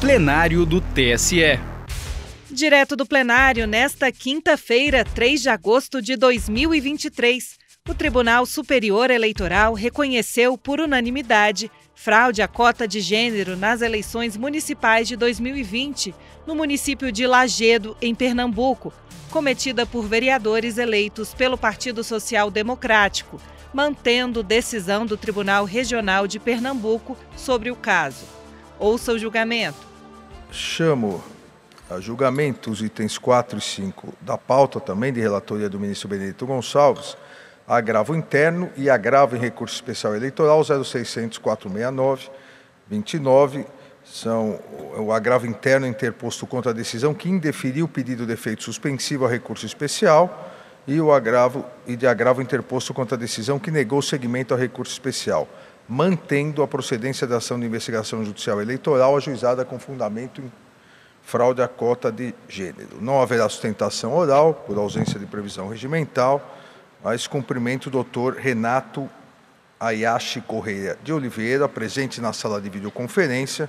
plenário do TSE. Direto do plenário, nesta quinta-feira, 3 de agosto de 2023, o Tribunal Superior Eleitoral reconheceu por unanimidade fraude à cota de gênero nas eleições municipais de 2020 no município de Lagedo, em Pernambuco, cometida por vereadores eleitos pelo Partido Social Democrático, mantendo decisão do Tribunal Regional de Pernambuco sobre o caso. Ouça o julgamento. Chamo a julgamento os itens 4 e 5 da pauta também de relatoria do ministro Benedito Gonçalves, agravo interno e agravo em recurso especial eleitoral 0600 469 29 são o agravo interno interposto contra a decisão que indeferiu o pedido de efeito suspensivo a recurso especial e o agravo e de agravo interposto contra a decisão que negou seguimento ao recurso especial, mantendo a procedência da ação de investigação judicial eleitoral ajuizada com fundamento em fraude à cota de gênero. Não haverá sustentação oral por ausência de previsão regimental, mas cumprimento o doutor Renato Ayashi Correia de Oliveira, presente na sala de videoconferência,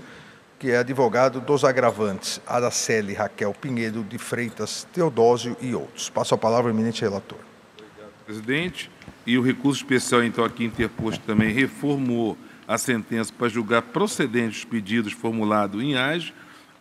que é advogado dos agravantes Araceli Raquel Pinheiro de Freitas Teodósio e outros. Passo a palavra ao eminente relator. Obrigado, presidente. E o recurso especial, então, aqui interposto também reformou a sentença para julgar procedentes os pedidos formulados em AGE.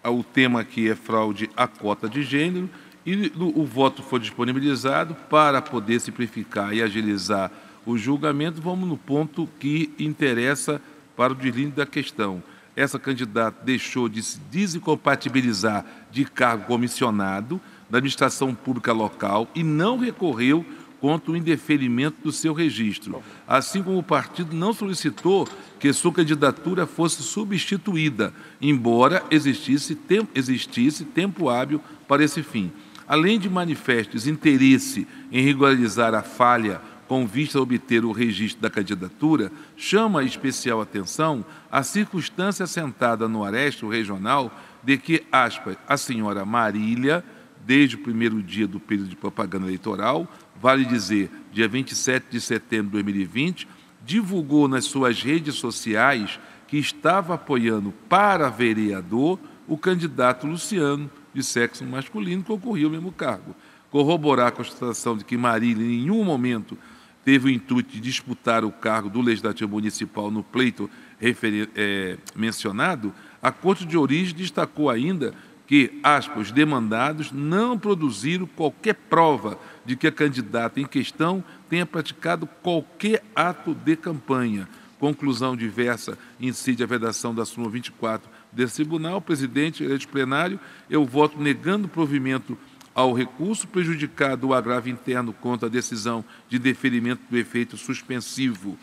O tema aqui é fraude à cota de gênero e o voto foi disponibilizado para poder simplificar e agilizar o julgamento. Vamos no ponto que interessa para o deslinde da questão essa candidata deixou de se desincompatibilizar de cargo comissionado da administração pública local e não recorreu contra o indeferimento do seu registro, assim como o partido não solicitou que sua candidatura fosse substituída, embora existisse tempo, existisse tempo hábil para esse fim. Além de manifestos interesse em regularizar a falha com vista a obter o registro da candidatura, chama especial atenção a circunstância assentada no arresto regional de que, aspas, a senhora Marília, desde o primeiro dia do período de propaganda eleitoral, vale dizer, dia 27 de setembro de 2020, divulgou nas suas redes sociais que estava apoiando para vereador o candidato Luciano, de sexo masculino, que ocorria o mesmo cargo. Corroborar a constatação de que Marília, em nenhum momento, teve o intuito de disputar o cargo do Legislativo Municipal no pleito é, mencionado, a Corte de Origem destacou ainda que, aspas, os demandados não produziram qualquer prova de que a candidata em questão tenha praticado qualquer ato de campanha. Conclusão diversa incide a vedação da súmula 24 desse tribunal. Presidente, eleito plenário, eu voto negando provimento ao recurso prejudicado o agravo interno contra a decisão de deferimento do efeito suspensivo.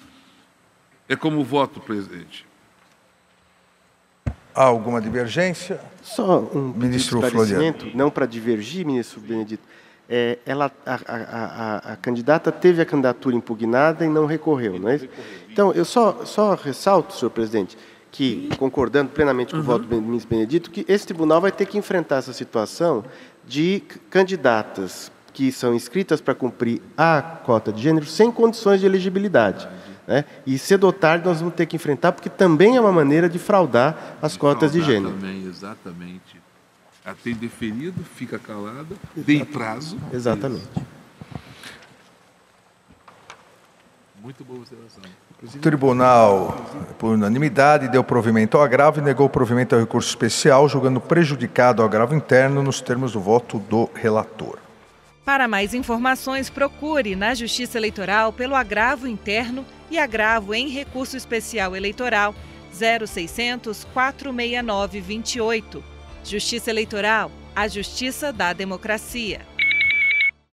É como voto, presidente. Há alguma divergência? Só um ministro Floriano. não para divergir, ministro Benedito. É, ela, a, a, a, a, candidata teve a candidatura impugnada e não recorreu, não é isso? Então, eu só, só ressalto, senhor presidente, que, concordando plenamente com uhum. o voto do ministro Benedito, que esse tribunal vai ter que enfrentar essa situação de candidatas que são inscritas para cumprir a cota de gênero sem condições de elegibilidade. Né? E cedo ou tarde nós vamos ter que enfrentar, porque também é uma maneira de fraudar as de cotas de gênero. Também, exatamente. Ela tem deferido, fica calada, tem prazo. Exatamente. Isso. Muito boa observação. O tribunal, por unanimidade, deu provimento ao agravo e negou o provimento ao recurso especial, julgando prejudicado ao agravo interno nos termos do voto do relator. Para mais informações, procure na Justiça Eleitoral pelo agravo interno e agravo em recurso especial eleitoral 0600 469 28. Justiça Eleitoral, a justiça da democracia.